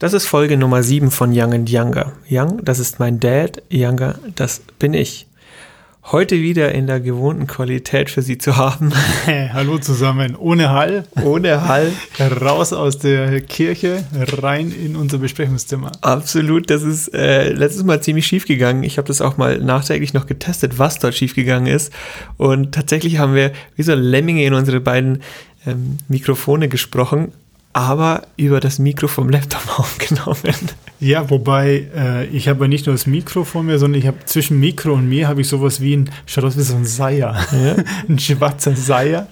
Das ist Folge Nummer 7 von Young and Younger. Young, das ist mein Dad, Younger, das bin ich. Heute wieder in der gewohnten Qualität für Sie zu haben. Hallo zusammen, ohne Hall. Ohne Hall. Raus aus der Kirche, rein in unser Besprechungszimmer. Absolut, das ist äh, letztes Mal ziemlich schief gegangen. Ich habe das auch mal nachträglich noch getestet, was dort schief gegangen ist. Und tatsächlich haben wir wie so Lemminge in unsere beiden ähm, Mikrofone gesprochen aber über das Mikro vom Laptop aufgenommen. Ja, wobei äh, ich habe nicht nur das Mikro vor mir, sondern ich habe zwischen Mikro und mir habe ich sowas wie ein, schaut aus wie so ein Seier, ja? ein schwarzer Seier,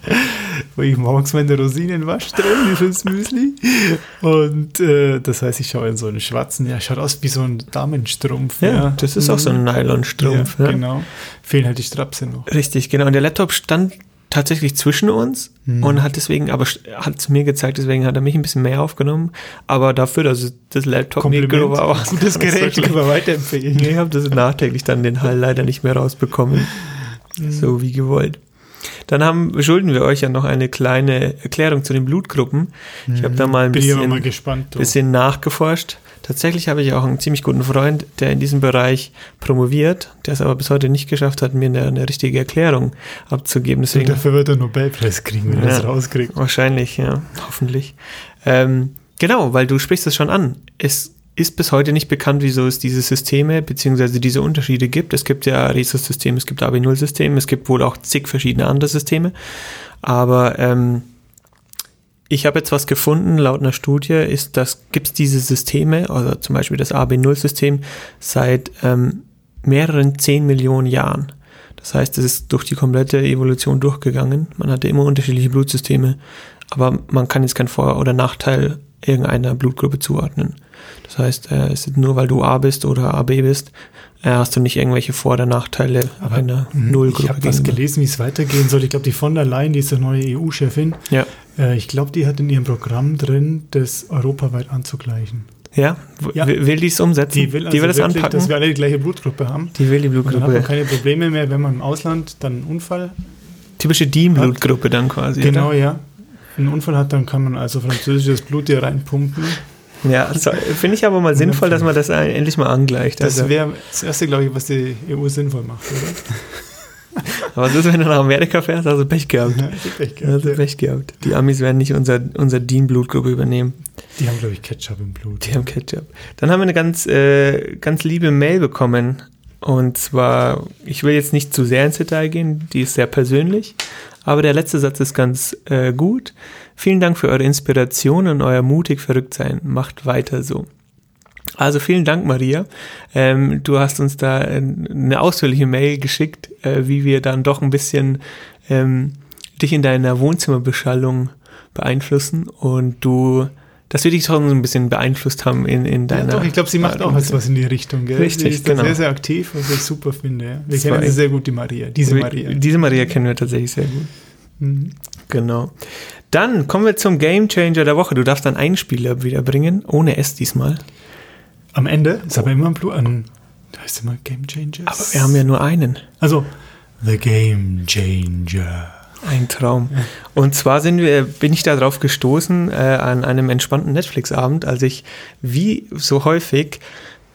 wo ich morgens meine Rosinen wasche drin, wie fürs Müsli. Und äh, das heißt, ich schaue in so einen schwarzen, ja, schaut aus wie so ein Damenstrumpf. Ja, ja. das ist auch so ein Nylonstrumpf. Ja, Genau, fehlen halt die Strapse noch. Richtig, genau. Und der Laptop stand tatsächlich zwischen uns mhm. und hat deswegen, aber hat es mir gezeigt, deswegen hat er mich ein bisschen mehr aufgenommen. Aber dafür, dass das Laptop-Mikro war auch gutes Gerät, ich aber weiterempfehlen. Ich habe das nachträglich dann den Hall leider nicht mehr rausbekommen. Mhm. So wie gewollt. Dann haben, schulden wir euch ja noch eine kleine Erklärung zu den Blutgruppen. Ich habe da mhm. mal ein bisschen, mal gespannt, bisschen nachgeforscht. Tatsächlich habe ich auch einen ziemlich guten Freund, der in diesem Bereich promoviert, der es aber bis heute nicht geschafft hat, mir eine, eine richtige Erklärung abzugeben. Deswegen, Und dafür wird er Nobelpreis kriegen, wenn ja, er das rauskriegt. Wahrscheinlich, ja, hoffentlich. Ähm, genau, weil du sprichst es schon an. Es ist bis heute nicht bekannt, wieso es diese Systeme bzw. diese Unterschiede gibt. Es gibt ja Rhesus-System, es gibt AB0-System, es gibt wohl auch zig verschiedene andere Systeme. Aber ähm, ich habe jetzt was gefunden, laut einer Studie ist das, gibt es diese Systeme, also zum Beispiel das AB0-System, seit ähm, mehreren 10 Millionen Jahren. Das heißt, es ist durch die komplette Evolution durchgegangen. Man hatte immer unterschiedliche Blutsysteme, aber man kann jetzt keinen Vor- oder Nachteil irgendeiner Blutgruppe zuordnen. Das heißt, äh, es ist nur weil du A bist oder AB bist, äh, hast du nicht irgendwelche Vor- oder Nachteile Aber einer hm, Nullgruppe. Ich habe was gelesen, wie es weitergehen soll. Ich glaube, die von der Leyen, die ist die neue EU-Chefin. Ja. Äh, ich glaube, die hat in ihrem Programm drin, das europaweit anzugleichen. Ja, ja. will die es umsetzen? Die will, also die will das anpacken? Dass wir alle die gleiche Blutgruppe haben. Die will die Blutgruppe. Und dann hat man keine Probleme mehr, wenn man im Ausland dann einen Unfall Typische DIN-Blutgruppe dann quasi. Genau, oder? ja. Einen Unfall hat, dann kann man also französisches Blut hier reinpumpen ja, finde ich aber mal sinnvoll, dass man das endlich mal angleicht. Das also. wäre das Erste, glaube ich, was die EU sinnvoll macht, oder? aber was ist, wenn du nach Amerika fährst? Also Pech gehabt. Ja, Pech gehabt. Also Pech gehabt. Die Amis werden nicht unser, unser DIN-Blutgruppe übernehmen. Die haben, glaube ich, Ketchup im Blut. Die haben Ketchup. Dann haben wir eine ganz, äh, ganz liebe Mail bekommen. Und zwar, ich will jetzt nicht zu sehr ins Detail gehen, die ist sehr persönlich, aber der letzte Satz ist ganz äh, gut. Vielen Dank für eure Inspiration und euer mutig verrückt sein. Macht weiter so. Also vielen Dank, Maria. Ähm, du hast uns da eine ausführliche Mail geschickt, äh, wie wir dann doch ein bisschen ähm, dich in deiner Wohnzimmerbeschallung beeinflussen und du, dass wir dich schon so ein bisschen beeinflusst haben in, in deiner. Ja, doch, ich glaube, sie macht auch was in die Richtung. Gell? Richtig, sie ist genau. sehr, sehr aktiv, was ich super finde. Ja. Wir das kennen sie sehr gut, die Maria. Diese Maria. Diese Maria kennen wir tatsächlich sehr gut. Mhm. Genau. Dann kommen wir zum Game Changer der Woche. Du darfst dann einen Spieler wiederbringen, ohne S diesmal. Am Ende ist aber immer ein an. Da heißt immer Game Changer. Aber wir haben ja nur einen. Also, The Game Changer. Ein Traum. Und zwar sind wir, bin ich darauf gestoßen äh, an einem entspannten Netflix-Abend, als ich wie so häufig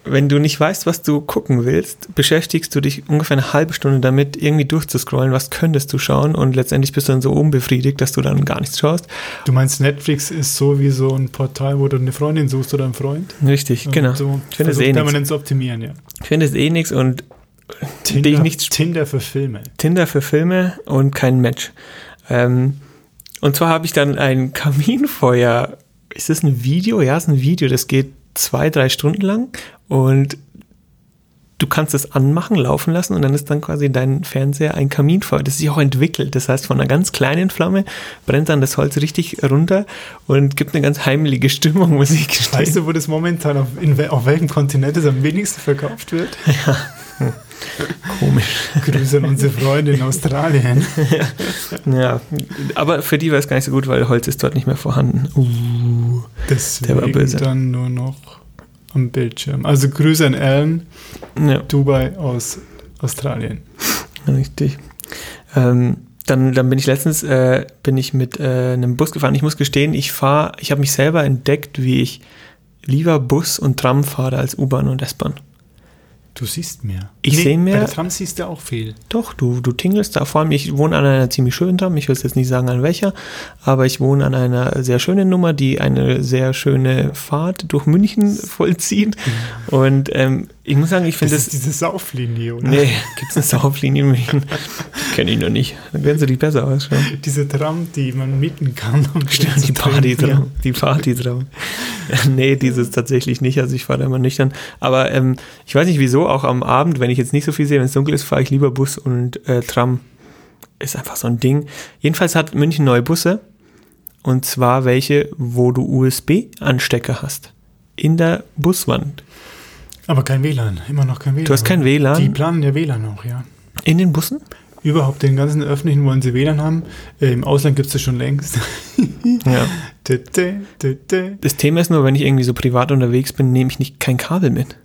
wenn du nicht weißt, was du gucken willst, beschäftigst du dich ungefähr eine halbe Stunde damit, irgendwie durchzuscrollen, was könntest du schauen und letztendlich bist du dann so unbefriedigt, dass du dann gar nichts schaust. Du meinst, Netflix ist so wie so ein Portal, wo du eine Freundin suchst oder einen Freund? Richtig, und genau. So ich finde es eh nichts. zu optimieren, ja. Ich finde es eh nichts und Tinder, nichts Tinder für Filme. Tinder für Filme und kein Match. Ähm, und zwar habe ich dann ein Kaminfeuer. Ist das ein Video? Ja, es ist ein Video. Das geht zwei, drei Stunden lang und du kannst es anmachen, laufen lassen und dann ist dann quasi dein Fernseher ein Kaminfeuer. Das sich auch entwickelt. Das heißt, von einer ganz kleinen Flamme brennt dann das Holz richtig runter und gibt eine ganz heimliche Stimmung, muss ich gestehen. Weißt du, wo das momentan auf, in, auf welchem Kontinent es am wenigsten verkauft wird? Ja. Komisch. Grüße an unsere Freunde in Australien. ja. ja, aber für die war es gar nicht so gut, weil Holz ist dort nicht mehr vorhanden. Uh, Deswegen der war böse. dann nur noch am Bildschirm. Also Grüße an Alan, ja. Dubai aus Australien. Richtig. Ähm, dann, dann bin ich letztens bin ich mit äh, einem Bus gefahren. Ich muss gestehen, ich fahre, ich habe mich selber entdeckt, wie ich lieber Bus- und Tramfahrer als U-Bahn und S-Bahn. Du siehst mehr. Ich seh mehr- Bei der Tram siehst du auch viel. Doch, du, du tingelst da. Vor allem, ich wohne an einer ziemlich schönen Tram. Ich will jetzt nicht sagen, an welcher, aber ich wohne an einer sehr schönen Nummer, die eine sehr schöne Fahrt durch München vollzieht. Und ähm, ich muss sagen, ich Das finde ist das. diese Sauflinie, oder? Nee, gibt es eine Sauflinie in München? Kenne ich noch nicht. Dann werden sie die besser ausschauen. Diese Tram, die man mieten kann. Um Stimmt, die trinken. Partytraum. Die Partytraum. nee, dieses tatsächlich nicht. Also ich fahre da immer nüchtern. Aber ähm, ich weiß nicht wieso, auch am Abend, wenn ich jetzt nicht so viel sehe, wenn es dunkel ist, fahre ich lieber Bus und äh, Tram. Ist einfach so ein Ding. Jedenfalls hat München neue Busse. Und zwar welche, wo du USB-Anstecker hast. In der Buswand. Aber kein WLAN, immer noch kein WLAN. Du hast kein WLAN? Die planen ja WLAN auch, ja. In den Bussen? Überhaupt den ganzen öffentlichen wollen sie WLAN haben. Äh, Im Ausland gibt es das schon längst. Ja. Das Thema ist nur, wenn ich irgendwie so privat unterwegs bin, nehme ich nicht kein Kabel mit.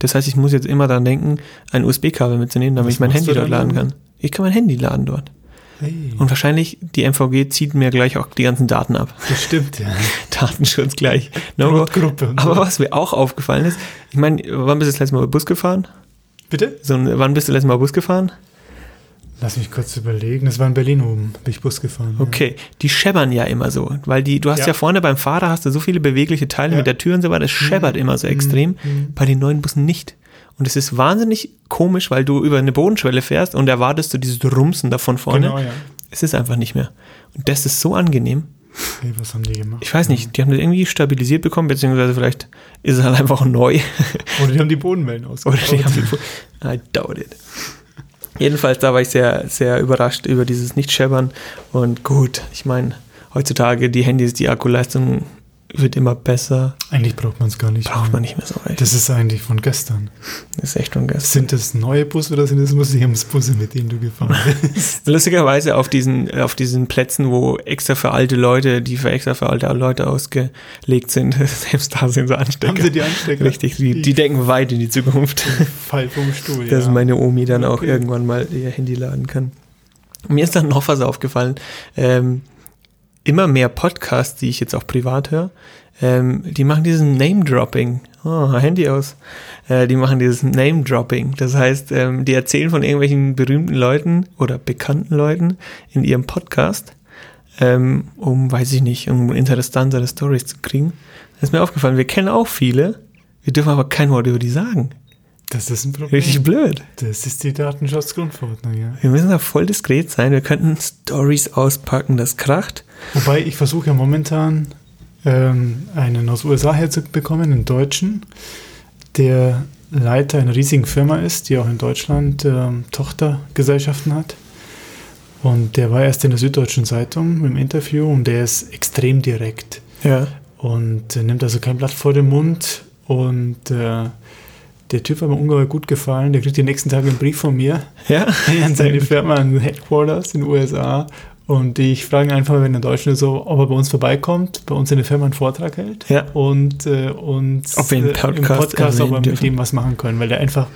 Das heißt, ich muss jetzt immer daran denken, ein USB-Kabel mitzunehmen, damit Was ich mein Handy dort laden kann. Ich kann mein Handy laden dort. Hey, Und wahrscheinlich, die MVG zieht mir gleich auch die ganzen Daten ab. das stimmt, ja. Datenschutz gleich. No Aber was mir auch aufgefallen ist, ich meine, wann bist du das letzte Mal Bus gefahren? Bitte? So, wann bist du das letzte Mal Bus gefahren? Lass mich kurz überlegen. Das war in Berlin oben, bin ich Bus gefahren. ja. Okay, die scheppern ja immer so, weil die, du hast ja, Ja. vorne beim Fahrer hast du so viele bewegliche Teile Ja. mit der Tür und so weiter, das scheppert immer so extrem, mhm. bei den neuen Bussen nicht. Und es ist wahnsinnig komisch, weil du über eine Bodenschwelle fährst und erwartest du dieses Rumsen da von vorne. Genau, ja. Es ist einfach nicht mehr. Und das ist so angenehm. Hey, was haben die gemacht? Ich weiß nicht, die haben das irgendwie stabilisiert bekommen, beziehungsweise vielleicht ist es halt einfach neu. Oder die haben die Bodenwellen Oder ausgebaut. die haben die, I doubt it. Jedenfalls, da war ich sehr, sehr überrascht über dieses Nicht-Scheppern. Und gut, ich meine, heutzutage die Handys, die Akkuleistung wird immer besser. Eigentlich braucht man es gar nicht. Braucht mehr. man nicht mehr so recht. Das ist eigentlich von gestern. Das ist echt schon geil. Sind das neue Busse oder sind das Museumsbusse, mit denen du gefahren bist? Lustigerweise auf diesen, auf diesen Plätzen, wo extra für alte Leute, die für extra für alte Leute ausgelegt sind, selbst da sind so Anstecker. Haben sie die Anstecker? Richtig, die, die denken weit in die Zukunft. Fall vom Stuhl, dass ja. meine Omi dann auch Okay. irgendwann mal ihr Handy laden kann. Mir ist dann noch was aufgefallen. Ähm, immer mehr Podcasts, die ich jetzt auch privat höre, ähm, die machen diesen Name-Dropping. Oh, Handy aus. Äh, die machen dieses Name-Dropping. Das heißt, ähm, die erzählen von irgendwelchen berühmten Leuten oder bekannten Leuten in ihrem Podcast, ähm, um, weiß ich nicht, um interessantere Stories zu kriegen. Das ist mir aufgefallen. Wir kennen auch viele, wir dürfen aber kein Wort über die sagen. Das ist ein Problem. Richtig blöd. Das ist die Datenschutzgrundverordnung, ja. Wir müssen da voll diskret sein. Wir könnten Stories auspacken, das kracht. Wobei ich versuche ja momentan ähm, einen aus USA herzubekommen, einen Deutschen, der Leiter einer riesigen Firma ist, die auch in Deutschland ähm, Tochtergesellschaften hat. Und der war erst in der Süddeutschen Zeitung im Interview und der ist extrem direkt Ja. und äh, nimmt also kein Blatt vor den Mund. Und äh, der Typ hat mir ungeheuer gut gefallen. Der kriegt die nächsten Tage einen Brief von mir Ja. an seine Firma, an Headquarters in den USA. Und ich frage ihn einfach, wenn er in Deutschland ist, so, ob er bei uns vorbeikommt, bei uns in der Firma einen Vortrag hält Ja. und äh, uns Ob wir einen äh, im Podcast Podcast ob wir mit dürfen. dem was machen können, weil der einfach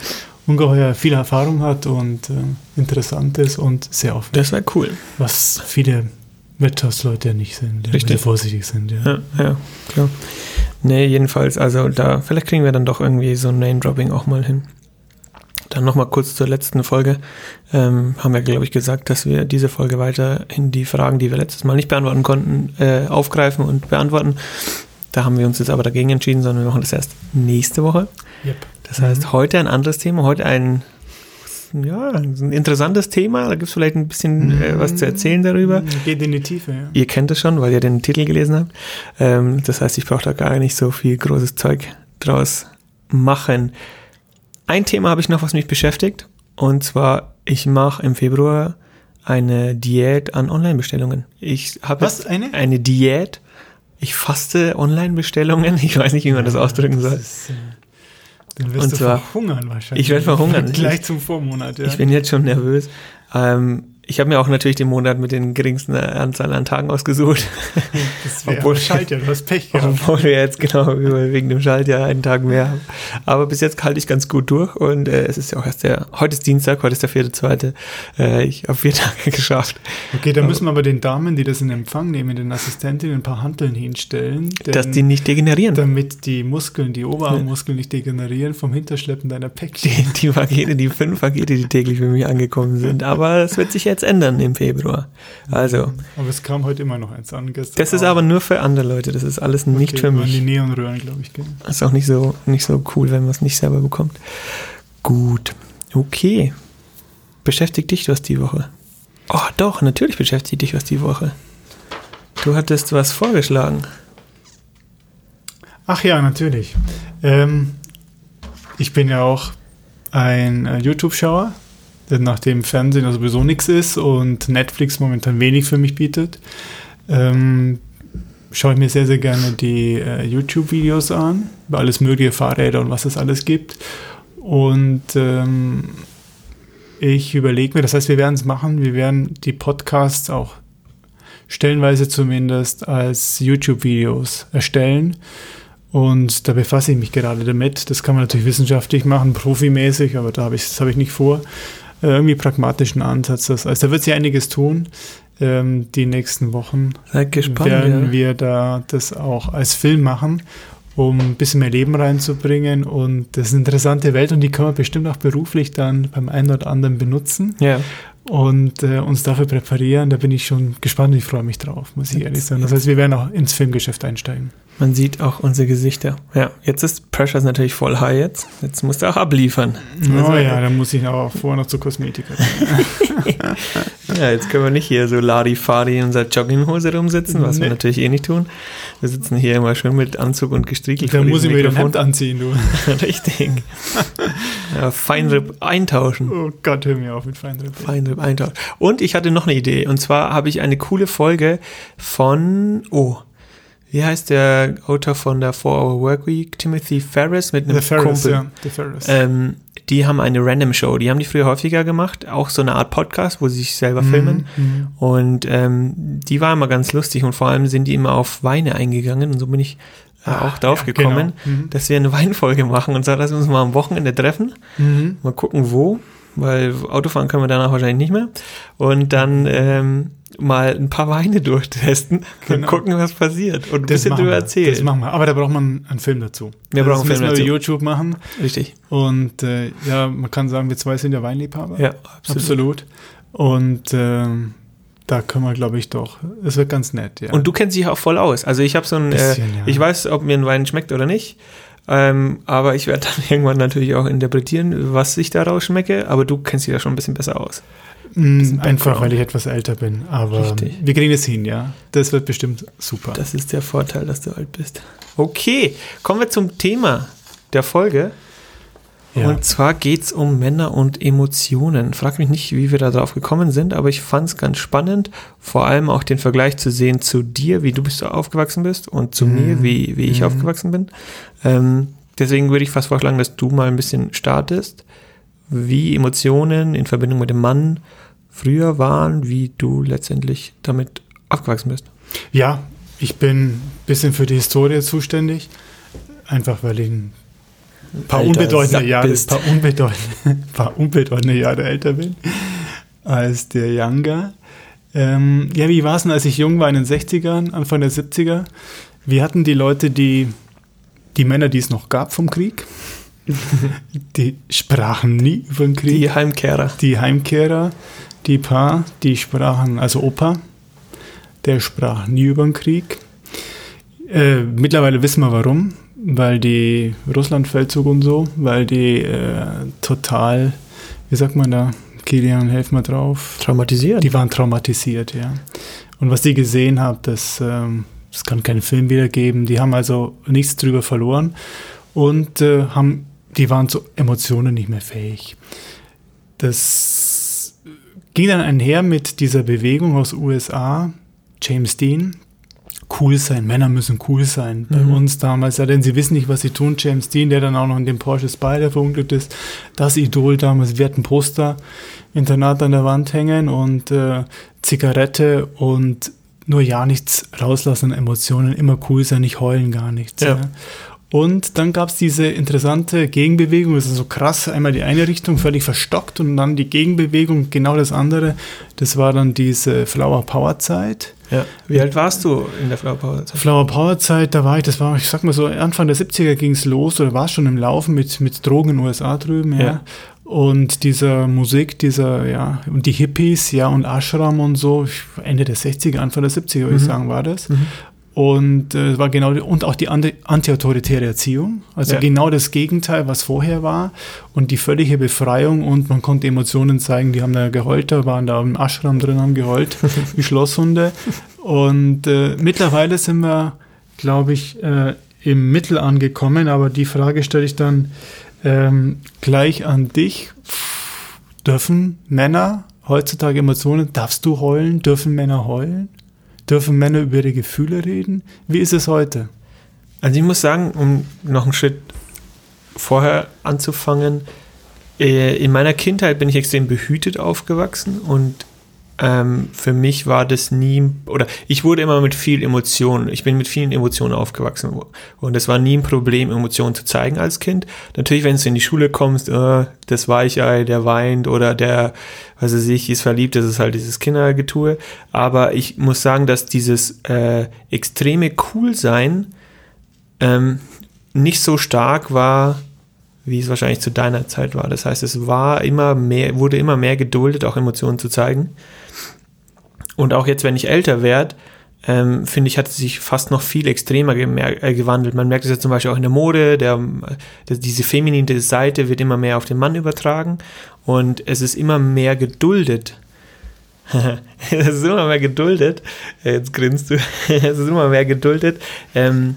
ungeheuer viel Erfahrung hat und äh, interessant ist und sehr offen. Das wäre cool. Was viele Wirtschaftsleute ja nicht sind, Richtig. sie vorsichtig sind. Ja. Ja, ja, klar. Nee, jedenfalls, also da, vielleicht kriegen wir dann doch irgendwie so ein Name-Dropping auch mal hin. Dann nochmal kurz zur letzten Folge. Ähm, haben wir, glaube ich, gesagt, dass wir diese Folge weiterhin die Fragen, die wir letztes Mal nicht beantworten konnten, äh, aufgreifen und beantworten. Da haben wir uns jetzt aber dagegen entschieden, sondern wir machen das erst nächste Woche. Yep. Das heißt, heute ein anderes Thema, heute ein, ja, ein interessantes Thema. Da gibt es vielleicht ein bisschen äh, was zu erzählen darüber. Geht in die Tiefe, ja. Ihr kennt es schon, weil ihr den Titel gelesen habt. Ähm, das heißt, ich brauche da gar nicht so viel großes Zeug draus machen. Ein Thema habe ich noch, was mich beschäftigt. Und zwar, ich mache im Februar eine Diät an Online-Bestellungen. Ich habe Was? Eine? eine Diät. Ich faste Online-Bestellungen. Ich weiß nicht, wie man das ausdrücken soll. Das ist, äh, dann wirst Und du zwar- verhungern wahrscheinlich. Ich werd verhungern. Gleich zum Vormonat, ja. Ich bin jetzt schon nervös. Ähm, ich habe mir auch natürlich den Monat mit den geringsten Anzahl an Tagen ausgesucht. Das wäre obwohl Schaltjahr, du hast Pech gehabt. Obwohl wir jetzt genau wegen dem Schaltjahr einen Tag mehr haben. Aber bis jetzt halte ich ganz gut durch und äh, es ist ja auch erst der, heute ist Dienstag, heute ist der vierte, zweite. Äh, ich habe vier Tage geschafft. Okay, da müssen wir aber den Damen, die das in Empfang nehmen, den Assistentinnen ein paar Hanteln hinstellen. Dass die nicht degenerieren. Damit die Muskeln, die Oberarmmuskeln nicht degenerieren vom Hinterschleppen deiner Päckchen. Die, die Pakete, die fünf Pakete, die täglich für mich angekommen sind. Aber es wird sich jetzt ändern im Februar. Also. Aber es kam heute immer noch eins an. Gestern das ist aber nur für andere Leute. Das ist alles nicht okay, für mich. Die Neonröhren, glaube ich. Gell? Das ist auch nicht so, nicht so cool, wenn man es nicht selber bekommt. Gut. Okay. Beschäftigt dich was die Woche? Oh, doch, natürlich beschäftigt dich was die Woche. Du hattest was vorgeschlagen. Ach ja, natürlich. Ähm, ich bin ja auch ein äh, YouTube-Schauer nachdem Fernsehen sowieso nichts ist und Netflix momentan wenig für mich bietet, ähm, schaue ich mir sehr, sehr gerne die äh, YouTube-Videos an, über alles mögliche Fahrräder und was es alles gibt. Und ähm, ich überlege mir, das heißt, wir werden es machen, wir werden die Podcasts auch stellenweise zumindest als YouTube-Videos erstellen. Und da befasse ich mich gerade damit. Das kann man natürlich wissenschaftlich machen, profimäßig, aber da habe ich, das habe ich nicht vor. Äh, irgendwie pragmatischen Ansatz. Also da wird sich einiges tun. Ähm, die nächsten Wochen gespannt, werden ja. wir da das auch als Film machen, um ein bisschen mehr Leben reinzubringen. Und das ist eine interessante Welt und die kann man bestimmt auch beruflich dann beim einen oder anderen benutzen. Ja. Und äh, uns dafür präparieren, da bin ich schon gespannt und ich freue mich drauf, muss ich ehrlich sagen. Das heißt, wir werden auch ins Filmgeschäft einsteigen. Man sieht auch unsere Gesichter. Ja, jetzt ist Pressure natürlich voll high jetzt. Jetzt musst du auch abliefern. Oh also, ja, dann muss ich auch vorher noch zur Kosmetiker. ja, jetzt können wir nicht hier so Ladi-Fadi in unserer Jogginghose rumsitzen, was nee. wir natürlich eh nicht tun. Wir sitzen hier immer schön mit Anzug und gestriegelt. Da muss ich mir den Hemd anziehen, du. Richtig. Ja, Feinrip eintauschen. Oh Gott, hör mir auf mit Feinrip. Feinrip eintauschen. Und ich hatte noch eine Idee. Und zwar habe ich eine coole Folge von, oh, wie heißt der Autor von der 4-Hour Workweek? Timothy Ferris mit einem The Ferris, Kumpel. ja. The Ferris. Ähm, die haben eine Random Show. Die haben die früher häufiger gemacht. Auch so eine Art Podcast, wo sie sich selber Mhm, filmen. mhm. Und ähm, die war immer ganz lustig und vor allem sind die immer auf Weine eingegangen und so bin ich äh, Ah, auch drauf ja, gekommen, genau. Mhm. dass wir eine Weinfolge machen und sagen, lass uns mal am Wochenende treffen. Mhm. Mal gucken, wo, weil Autofahren können wir danach wahrscheinlich nicht mehr. Und dann ähm, mal ein paar Weine durchtesten und Genau. gucken, was passiert. Und ein Das bisschen drüber wir. erzählen. Das machen wir. Aber da braucht man einen Film dazu. Wir das brauchen einen müssen Film wir dazu. über YouTube machen. Richtig. Und äh, ja, man kann sagen, wir zwei sind ja Weinliebhaber. Ja, absolut. absolut. Und ähm, da können wir, glaube ich, doch. Es wird ganz nett, ja. Und du kennst dich auch voll aus. Also ich habe so ein, äh, Bisschen, ja. ich weiß, ob mir ein Wein schmeckt oder nicht. Ähm, aber ich werde dann irgendwann natürlich auch interpretieren, was ich daraus schmecke. Aber du kennst dich da schon ein bisschen besser aus. Mm, einfach, weil ich etwas älter bin. Aber Richtig. wir kriegen es hin, ja. Das wird bestimmt super. Das ist der Vorteil, dass du alt bist. Okay, kommen wir zum Thema der Folge. ja. Und zwar geht es um Männer und Emotionen. Frag mich nicht, wie wir da drauf gekommen sind, aber ich fand es ganz spannend, vor allem auch den Vergleich zu sehen zu dir, wie du bist so aufgewachsen bist und zu Mhm. mir, wie, wie ich Mhm. aufgewachsen bin. Ähm, deswegen würde ich fast vorschlagen, dass du mal ein bisschen startest, wie Emotionen in Verbindung mit dem Mann früher waren, wie du letztendlich damit aufgewachsen bist. ja, ich bin ein bisschen für die Historie zuständig. Einfach, weil ich ein paar Alter unbedeutende Jahre, bist. paar unbedeutende, paar unbedeutende Jahre älter bin als der Younger. Ähm, ja, wie war es denn, als ich jung war in den 60ern, Anfang der 70er? Wir hatten die Leute, die, die Männer, die es noch gab vom Krieg, die sprachen nie über den Krieg. Die Heimkehrer. Die Heimkehrer, die Paar, die sprachen, also Opa, der sprach nie über den Krieg. Äh, mittlerweile wissen wir warum, weil die Russlandfeldzug und so, weil die äh, total, wie sagt man da, Kilian, helf mal drauf, Traumatisiert. die waren traumatisiert, ja. Und was die gesehen haben, das, ähm, das kann keinen Film wiedergeben. Die haben also nichts drüber verloren und äh, haben, die waren zu Emotionen nicht mehr fähig. Das ging dann einher mit dieser Bewegung aus USA, James Dean, cool sein, Männer müssen cool sein. Bei Mhm. uns damals, ja, denn sie wissen nicht, was sie tun. James Dean, der dann auch noch in dem Porsche Spider verunglückt ist, das Idol damals, wir hatten Poster, Internat an der Wand hängen und äh, Zigarette und nur ja nichts rauslassen an Emotionen, immer cool sein, nicht heulen, gar nichts. Ja. Ja. Und dann gab es diese interessante Gegenbewegung, das ist so krass, einmal die eine Richtung völlig verstockt und dann die Gegenbewegung, genau das andere. Das war dann diese Flower Power Zeit. Ja. Wie alt warst du in der Flower Power Zeit? Flower Power Zeit, da war ich, das war, ich sag mal so, Anfang der 70er ging es los oder war es schon im Laufen mit, mit Drogen in den USA drüben, ja. Ja. Und dieser Musik, dieser, ja, und die Hippies, ja, und Ashram und so, Ende der 60er, Anfang der 70er, würde ich Mhm. sagen, war das. Mhm. Und äh, war genau die, und auch die anti- antiautoritäre Erziehung, also Ja. genau das Gegenteil, was vorher war und die völlige Befreiung und man konnte Emotionen zeigen, die haben da geheult, da waren da im Ashram drin, haben geheult, wie Schlosshunde. Und äh, mittlerweile sind wir, glaube ich, äh, im Mittel angekommen, aber die Frage stelle ich dann ähm, gleich an dich. Dürfen Männer heutzutage Emotionen, darfst du heulen? Dürfen Männer heulen? Dürfen Männer über ihre Gefühle reden? Wie ist es heute? Also ich muss sagen, um noch einen Schritt vorher anzufangen, äh, in meiner Kindheit bin ich extrem behütet aufgewachsen und ähm, für mich war das nie, oder ich wurde immer mit viel Emotionen, ich bin mit vielen Emotionen aufgewachsen und es war nie ein Problem, Emotionen zu zeigen als Kind. Natürlich, wenn du in die Schule kommst, äh, das Weichei, der weint oder der, was weiß ich, ist verliebt, das ist halt dieses Kindergetue. Aber ich muss sagen, dass dieses äh, extreme Coolsein ähm, nicht so stark war, wie es wahrscheinlich zu deiner Zeit war. Das heißt, es war immer mehr, wurde immer mehr geduldet, auch Emotionen zu zeigen. Und auch jetzt, wenn ich älter werde, ähm, finde ich, hat es sich fast noch viel extremer äh, gewandelt. Man merkt es ja zum Beispiel auch in der Mode, der, der, diese feminine Seite wird immer mehr auf den Mann übertragen und es ist immer mehr geduldet. es ist immer mehr geduldet, jetzt grinst du, es ist immer mehr geduldet, ähm,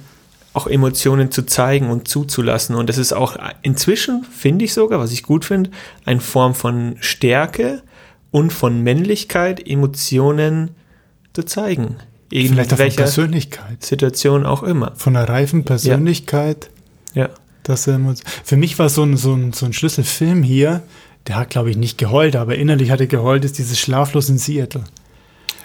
auch Emotionen zu zeigen und zuzulassen. Und das ist auch inzwischen, finde ich sogar, was ich gut finde, eine Form von Stärke und von Männlichkeit, Emotionen zu zeigen. In Vielleicht auch von Persönlichkeit. Situation auch immer. Von einer reifen Persönlichkeit. Ja. Das, ähm, für mich war so ein, so, ein, so ein Schlüsselfilm hier, der hat, glaube ich, nicht geheult, aber innerlich hat er geheult, ist dieses Schlaflos in Seattle.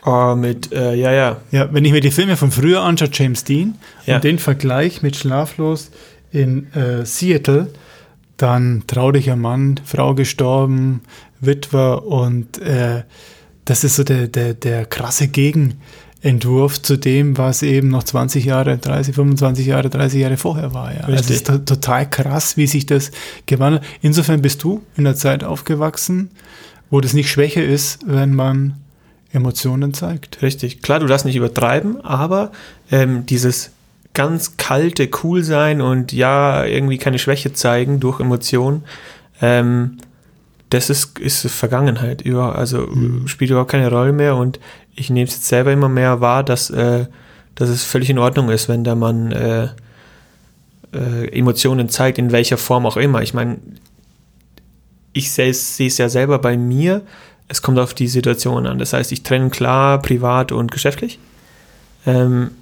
Oh, mit, äh, ja, ja. Ja, wenn ich mir die Filme von früher anschaue, James Dean, Ja. und den Vergleich mit Schlaflos in äh, Seattle, dann traulicher Mann, Frau gestorben, Witwer und äh, das ist so der, der, der krasse Gegenentwurf zu dem, was eben noch 20 Jahre, 30, 25 Jahre, 30 Jahre vorher war. Ja. Also es ist to total krass, wie sich das gewandelt Insofern bist du in der Zeit aufgewachsen, wo das nicht Schwäche ist, wenn man Emotionen zeigt. Richtig. Klar, du darfst nicht übertreiben, aber ähm, dieses ganz kalte Coolsein und ja, irgendwie keine Schwäche zeigen durch Emotionen, ähm, das ist, ist Vergangenheit. Über, also Mhm. spielt überhaupt keine Rolle mehr und ich nehme es jetzt selber immer mehr wahr, dass, äh, dass es völlig in Ordnung ist, wenn der Mann äh, äh, Emotionen zeigt, in welcher Form auch immer. Ich meine, ich sehe es ja selber bei mir, es kommt auf die Situation an. Das heißt, ich trenne klar privat und geschäftlich. Ähm,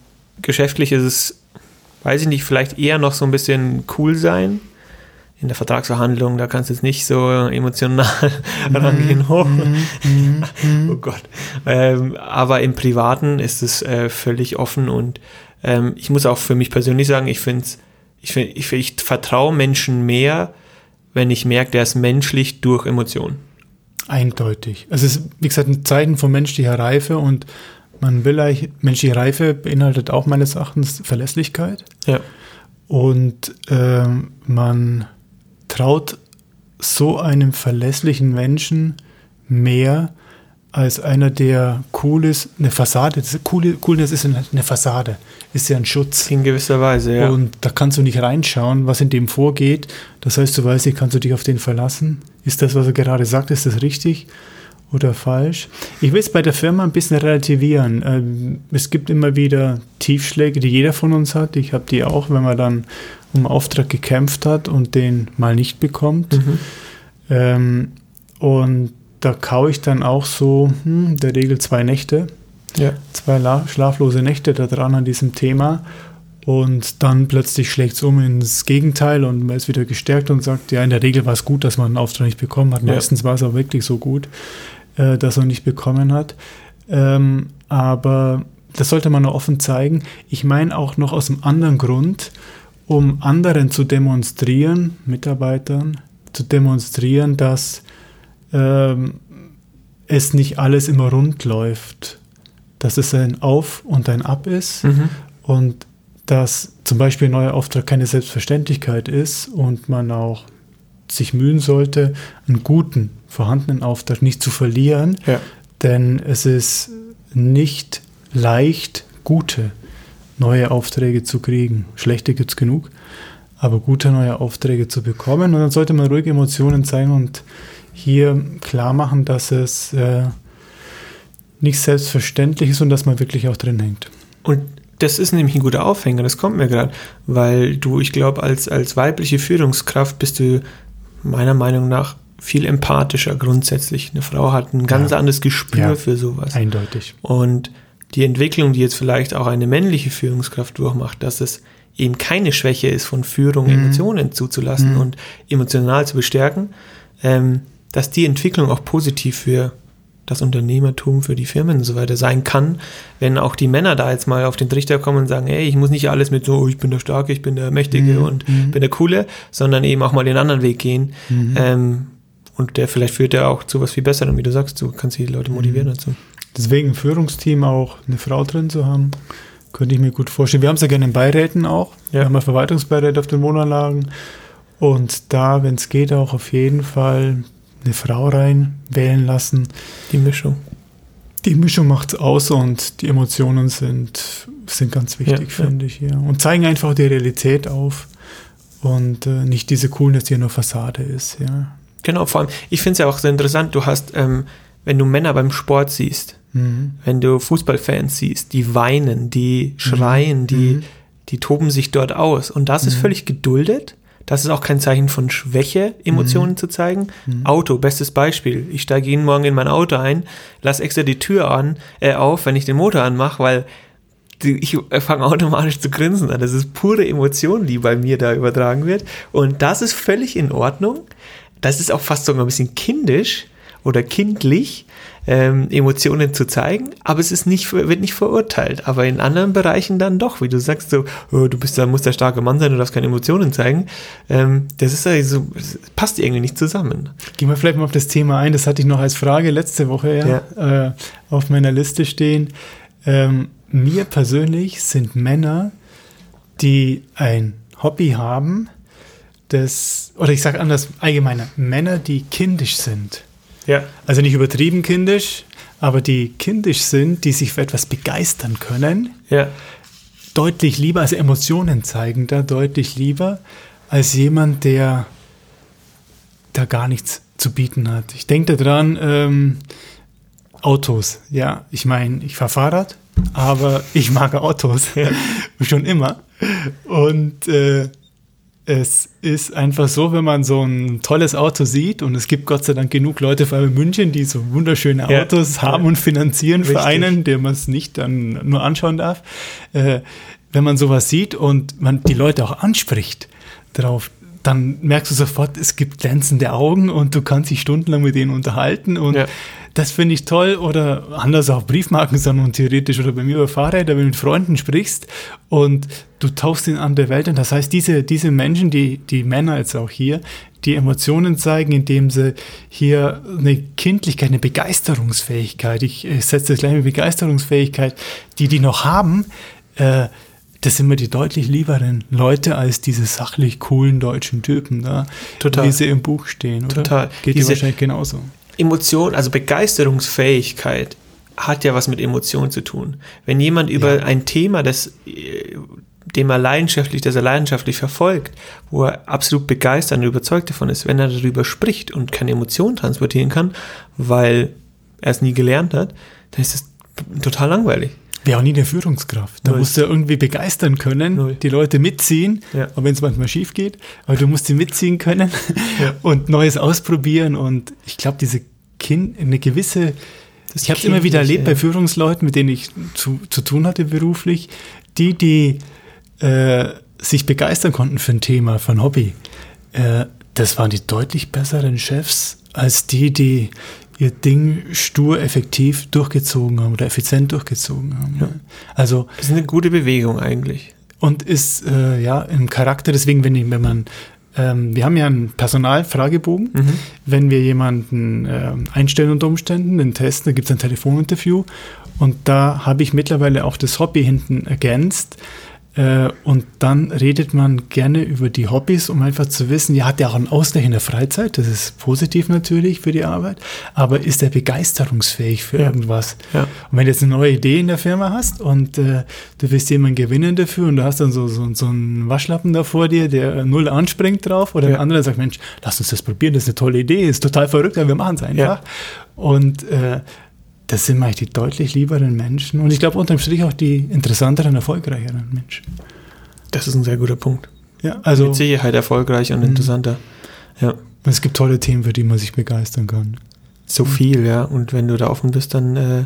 geschäftlich ist es, weiß ich nicht, vielleicht eher noch so ein bisschen cool sein. In der Vertragsverhandlung, da kannst du jetzt nicht so emotional rangehen. Oh, oh Gott. Ähm, aber im Privaten ist es äh, völlig offen und ähm, ich muss auch für mich persönlich sagen, ich finde ich, find, ich, ich vertraue Menschen mehr, wenn ich merke, der ist menschlich durch Emotionen. Eindeutig. Also es ist, wie gesagt, in Zeiten von menschlicher Reife und man will eigentlich, menschliche Reife beinhaltet auch meines Erachtens Verlässlichkeit. Ja. Und ähm, man traut so einem verlässlichen Menschen mehr als einer, der cool ist, eine Fassade. Das cool, Coolness ist eine, eine Fassade, ist ja ein Schutz. In gewisser Weise, ja. Und da kannst du nicht reinschauen, was in dem vorgeht. Das heißt, du weißt nicht, kannst du dich auf den verlassen? Ist das, was er gerade sagt, ist das richtig oder falsch? Ich will es bei der Firma ein bisschen relativieren. Ähm, Es gibt immer wieder Tiefschläge, die jeder von uns hat. Ich habe die auch, wenn man dann um Auftrag gekämpft hat und den mal nicht bekommt. Mhm. Ähm, und da kaue ich dann auch so, hm, in der Regel zwei Nächte Ja. Zwei schlaflose Nächte da dran an diesem Thema. Und dann plötzlich schlägt es um ins Gegenteil und man ist wieder gestärkt und sagt, ja, in der Regel war es gut, dass man einen Auftrag nicht bekommen hat. Meistens ja. war es auch wirklich so gut, äh, dass er nicht bekommen hat. Ähm, aber das sollte man nur offen zeigen. Ich meine auch noch aus einem anderen Grund, um anderen zu demonstrieren, Mitarbeitern zu demonstrieren, dass ähm, es nicht alles immer rund läuft, dass es ein Auf und ein Ab ist mhm. und dass zum Beispiel ein neuer Auftrag keine Selbstverständlichkeit ist und man auch sich mühen sollte, einen guten, vorhandenen Auftrag nicht zu verlieren, ja. denn es ist nicht leicht, gute neue Aufträge zu kriegen. Schlechte gibt es genug, aber gute neue Aufträge zu bekommen. Und dann sollte man ruhig Emotionen zeigen und hier klar machen, dass es äh, nicht selbstverständlich ist und dass man wirklich auch drin hängt. Und das ist nämlich ein guter Aufhänger, das kommt mir gerade, weil du, ich glaube, als, als weibliche Führungskraft bist du meiner Meinung nach viel empathischer grundsätzlich. Eine Frau hat ein ganz ja. anderes Gespür ja, für sowas. Eindeutig. Und die Entwicklung, die jetzt vielleicht auch eine männliche Führungskraft durchmacht, dass es eben keine Schwäche ist, von Führung mhm. Emotionen zuzulassen mhm. und emotional zu bestärken, ähm, dass die Entwicklung auch positiv für das Unternehmertum für die Firmen und so weiter sein kann, wenn auch die Männer da jetzt mal auf den Trichter kommen und sagen, hey, ich muss nicht alles mit so, oh, ich bin der Starke, ich bin der Mächtige mhm. und mhm. bin der Coole, sondern eben auch mal den anderen Weg gehen. Mhm. Ähm, und der vielleicht führt ja auch zu was viel Besserem, wie du sagst, du kannst die Leute motivieren mhm. dazu. Deswegen Führungsteam auch eine Frau drin zu haben, könnte ich mir gut vorstellen. Wir haben es ja gerne in Beiräten auch. Ja. Wir haben ja Verwaltungsbeiräte auf den Wohnanlagen. Und da, wenn es geht, auch auf jeden Fall eine Frau rein wählen lassen. Die Mischung. Die Mischung macht es aus und die Emotionen sind, sind ganz wichtig, ja, finde ja. ich. Ja. Und zeigen einfach die Realität auf und äh, nicht diese Coolness, die nur Fassade ist. Ja. Genau, vor allem, ich finde es ja auch sehr interessant, du hast, ähm, wenn du Männer beim Sport siehst, mhm. wenn du Fußballfans siehst, die weinen, die schreien, mhm. die, mhm. die toben sich dort aus. Und das ist mhm. völlig geduldet das ist auch kein Zeichen von Schwäche, Emotionen mhm. zu zeigen. Mhm. Auto, bestes Beispiel. Ich steige jeden Morgen in mein Auto ein, lasse extra die Tür an, äh, auf, wenn ich den Motor anmache, weil die, ich fange automatisch zu grinsen an. Das ist pure Emotion, die bei mir da übertragen wird. Und das ist völlig in Ordnung. Das ist auch fast sogar ein bisschen kindisch oder kindlich, ähm, Emotionen zu zeigen, aber es ist nicht, wird nicht verurteilt. Aber in anderen Bereichen dann doch, wie du sagst, so, oh, du bist da, musst der starke Mann sein, du darfst keine Emotionen zeigen. Ähm, das ist also, passt irgendwie nicht zusammen. Gehen wir vielleicht mal auf das Thema ein, das hatte ich noch als Frage letzte Woche ja, ja. Äh, auf meiner Liste stehen. Ähm, mir persönlich sind Männer, die ein Hobby haben, das, oder ich sage anders, allgemeiner, Männer, die kindisch sind. Ja. Also nicht übertrieben kindisch, aber die kindisch sind, die sich für etwas begeistern können. Ja. Deutlich lieber, also Emotionen zeigen da deutlich lieber, als jemand, der da gar nichts zu bieten hat. Ich denke daran, ähm, Autos. Ja, ich meine, ich fahre Fahrrad, aber ich mag Autos. Ja. Schon immer. Und äh, es ist einfach so, wenn man so ein tolles Auto sieht und es gibt Gott sei Dank genug Leute, vor allem in München, die so wunderschöne Autos ja, haben und finanzieren richtig. für einen, der man es nicht dann nur anschauen darf. Äh, wenn man sowas sieht und man die Leute auch anspricht drauf, dann merkst du sofort, es gibt glänzende Augen und du kannst dich stundenlang mit denen unterhalten und ja. Das finde ich toll oder anders auch Briefmarken sondern theoretisch oder bei mir über Fahrräder, wenn du mit Freunden sprichst und du tauchst in andere Welten. Das heißt, diese, diese Menschen, die, die Männer jetzt auch hier, die Emotionen zeigen, indem sie hier eine Kindlichkeit, eine Begeisterungsfähigkeit, ich, ich setze das gleich mit Begeisterungsfähigkeit, die die noch haben, äh, das sind mir die deutlich lieberen Leute als diese sachlich coolen deutschen Typen, da, Total. wie sie im Buch stehen. Oder? Total. Geht dir wahrscheinlich genauso. Emotion, also Begeisterungsfähigkeit hat ja was mit Emotionen zu tun. Wenn jemand über ja. ein Thema, das dem er leidenschaftlich, das er leidenschaftlich verfolgt, wo er absolut begeistert und überzeugt davon ist, wenn er darüber spricht und keine Emotionen transportieren kann, weil er es nie gelernt hat, dann ist das total langweilig. Wäre auch nie eine Führungskraft. Da Null. musst du irgendwie begeistern können, Null. die Leute mitziehen, ja. auch wenn es manchmal schief geht, aber du musst sie mitziehen können ja. und Neues ausprobieren. Und ich glaube, diese kind, eine gewisse Das ich habe es immer wieder erlebt bei Führungsleuten, mit denen ich zu, zu tun hatte beruflich, die, die äh, sich begeistern konnten für ein Thema, für ein Hobby. Äh, das waren die deutlich besseren Chefs als die, die ihr Ding stur effektiv durchgezogen haben oder effizient durchgezogen haben. Ja. Also das ist eine gute Bewegung eigentlich. Und ist äh, ja im Charakter, deswegen, wenn, wenn man ähm, wir haben ja einen Personalfragebogen. Mhm. Wenn wir jemanden äh, einstellen unter Umständen, den testen, da gibt es ein Telefoninterview. Und da habe ich mittlerweile auch das Hobby hinten ergänzt. Äh, und dann redet man gerne über die Hobbys, um einfach zu wissen, ja, hat er auch einen Ausgleich in der Freizeit, das ist positiv natürlich für die Arbeit, aber ist er begeisterungsfähig für ja. irgendwas? Ja. Und wenn du jetzt eine neue Idee in der Firma hast und äh, du willst jemanden gewinnen dafür und du hast dann so, so, so einen Waschlappen da vor dir, der null anspringt drauf oder ja. ein anderer sagt, Mensch, lass uns das probieren, das ist eine tolle Idee, ist total verrückt, aber wir machen es einfach. Und äh, das sind eigentlich die deutlich lieberen Menschen und ich glaube unterm Strich auch die interessanteren, erfolgreicheren Menschen. Das ist ein sehr guter Punkt. Ja, also mit Sicherheit erfolgreich und mhm. interessanter. Ja. Es gibt tolle Themen, für die man sich begeistern kann. So viel, ja. Und wenn du da offen bist, dann äh,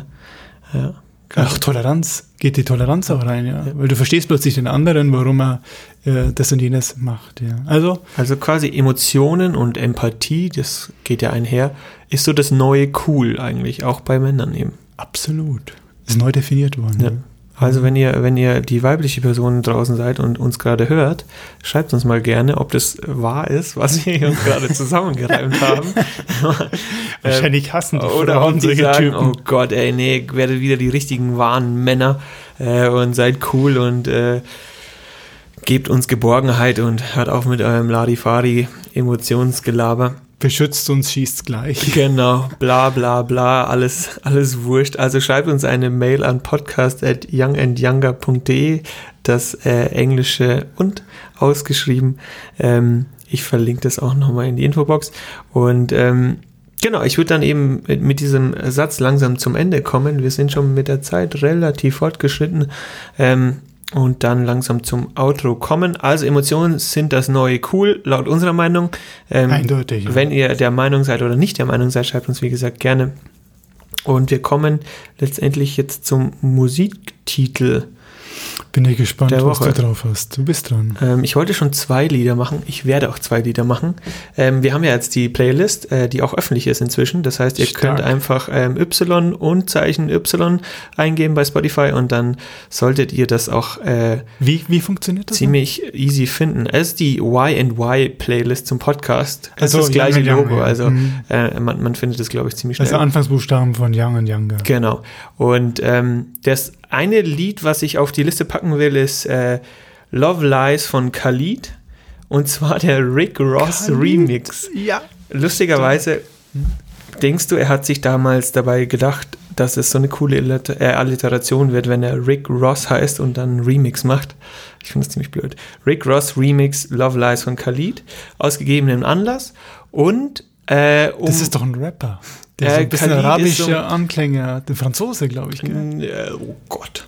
ja, Ach, Toleranz, geht die Toleranz auch rein, ja. ja. Weil du verstehst plötzlich den anderen, warum er äh, das und jenes macht, ja. Also, also quasi Emotionen und Empathie, das geht ja einher, ist so das neue Cool eigentlich, auch bei Männern eben. Absolut. Ist neu definiert worden. Ja. Also wenn ihr, wenn ihr die weibliche Person draußen seid und uns gerade hört, schreibt uns mal gerne, ob das wahr ist, was wir uns gerade zusammengereimt haben. Wahrscheinlich hassen die Oder Frauen solche sagen, Typen. oh Gott, ey, nee, werdet wieder die richtigen wahren Männer äh, und seid cool und äh, gebt uns Geborgenheit und hört auf mit eurem Larifari Emotionsgelaber beschützt uns, schießt gleich. Genau, bla bla bla, alles, alles wurscht. Also schreibt uns eine Mail an podcast at youngandyounger.de, das äh, englische und ausgeschrieben. Ähm, ich verlinke das auch nochmal in die Infobox. Und ähm, genau, ich würde dann eben mit, mit, diesem Satz langsam zum Ende kommen. Wir sind schon mit der Zeit relativ fortgeschritten. Ähm, und dann langsam zum Outro kommen. Also Emotionen sind das neue Cool, laut unserer Meinung. Ähm, Eindeutig. Wenn ihr der Meinung seid oder nicht der Meinung seid, schreibt uns wie gesagt gerne. Und wir kommen letztendlich jetzt zum Musiktitel bin ich gespannt, was du drauf hast. Du bist dran. Ähm, ich wollte schon zwei Lieder machen. Ich werde auch zwei Lieder machen. Ähm, wir haben ja jetzt die Playlist, äh, die auch öffentlich ist inzwischen. Das heißt, ihr Stark. könnt einfach ähm, Y und Zeichen Y eingeben bei Spotify und dann solltet ihr das auch äh, wie, wie funktioniert das ziemlich noch? easy finden. Es ist die Y&Y Playlist zum Podcast. Das also, ist das gleiche Young Logo. Young, Also mhm. äh, man, man findet es, glaube ich, ziemlich schnell. Also Anfangsbuchstaben von Young and Younger. Genau. Und ähm, das eine Lied, was ich auf die Liste packen will, ist äh, Love Lies von Khalid. Und zwar der Rick Ross Khalid? Remix. Ja. Lustigerweise denkst du, er hat sich damals dabei gedacht, dass es so eine coole äh, Alliteration wird, wenn er Rick Ross heißt und dann Remix macht. Ich finde das ziemlich blöd. Rick Ross Remix Love Lies von Khalid, ausgegebenen Anlass. Und äh, um, Das ist doch ein Rapper. Der äh, so ein bisschen arabische so, Anklänge hat. Der Franzose, glaube ich. Gell? Oh Gott.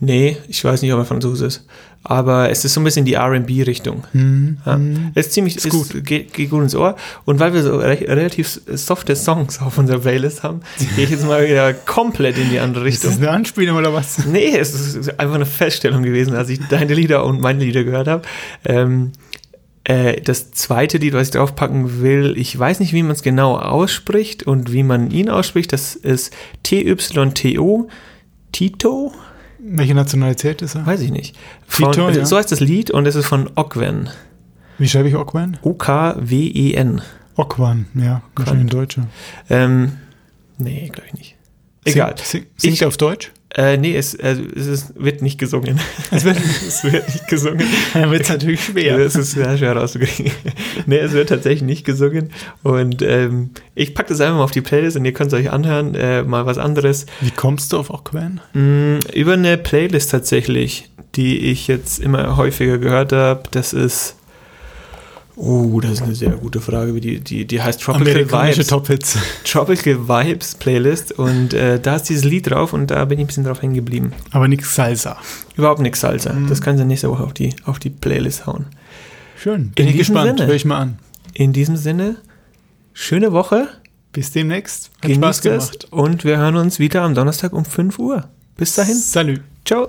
Nee, ich weiß nicht, ob er Franzose ist. Aber es ist so ein bisschen die RB-Richtung. Mhm. Ja. Mhm. Es ist ziemlich ist gut. geht, geht, gut ins Ohr. Und weil wir so re relativ softe Songs auf unserer Playlist haben, gehe ich jetzt mal wieder komplett in die andere Richtung. Ist das eine Anspielung oder was? Nee, es ist einfach eine Feststellung gewesen, als ich deine Lieder und meine Lieder gehört habe. Ähm, äh, das zweite Lied, was ich draufpacken will, ich weiß nicht, wie man es genau ausspricht und wie man ihn ausspricht. Das ist T-Y-T-O. Tito? Welche Nationalität ist er? Weiß ich nicht. Von, Tito, ja. So heißt das Lied und es ist von Okwen. Wie schreibe ich Okwen? O-K-W-E-N. Okwan, ja, wahrscheinlich ein Deutscher. Ähm, nee, glaube ich nicht. Egal. Sing, sing, singt ich, auf Deutsch? Äh, nee, es, äh, es ist, wird nicht gesungen. Es wird, es wird nicht gesungen. Dann wird es natürlich schwer. Es ist sehr schwer rauszukriegen. nee, es wird tatsächlich nicht gesungen. Und ähm, ich packe das einfach mal auf die Playlist und ihr könnt es euch anhören. Äh, mal was anderes. Wie kommst du auf Aquan? Mm, über eine Playlist tatsächlich, die ich jetzt immer häufiger gehört habe. Das ist Oh, das ist eine sehr gute Frage. Die, die, die heißt Tropical Vibes. Top Hits. Tropical Vibes Playlist. Und äh, da ist dieses Lied drauf und da bin ich ein bisschen drauf hängen geblieben. Aber nichts Salsa. Überhaupt nichts Salsa. Mhm. Das kannst du nächste Woche auf die, auf die Playlist hauen. Schön. Bin In ich gespannt. Sinne, Hör ich mal an. In diesem Sinne, schöne Woche. Bis demnächst. Hat Genießt Spaß gemacht. Es und wir hören uns wieder am Donnerstag um 5 Uhr. Bis dahin. Salut. Ciao.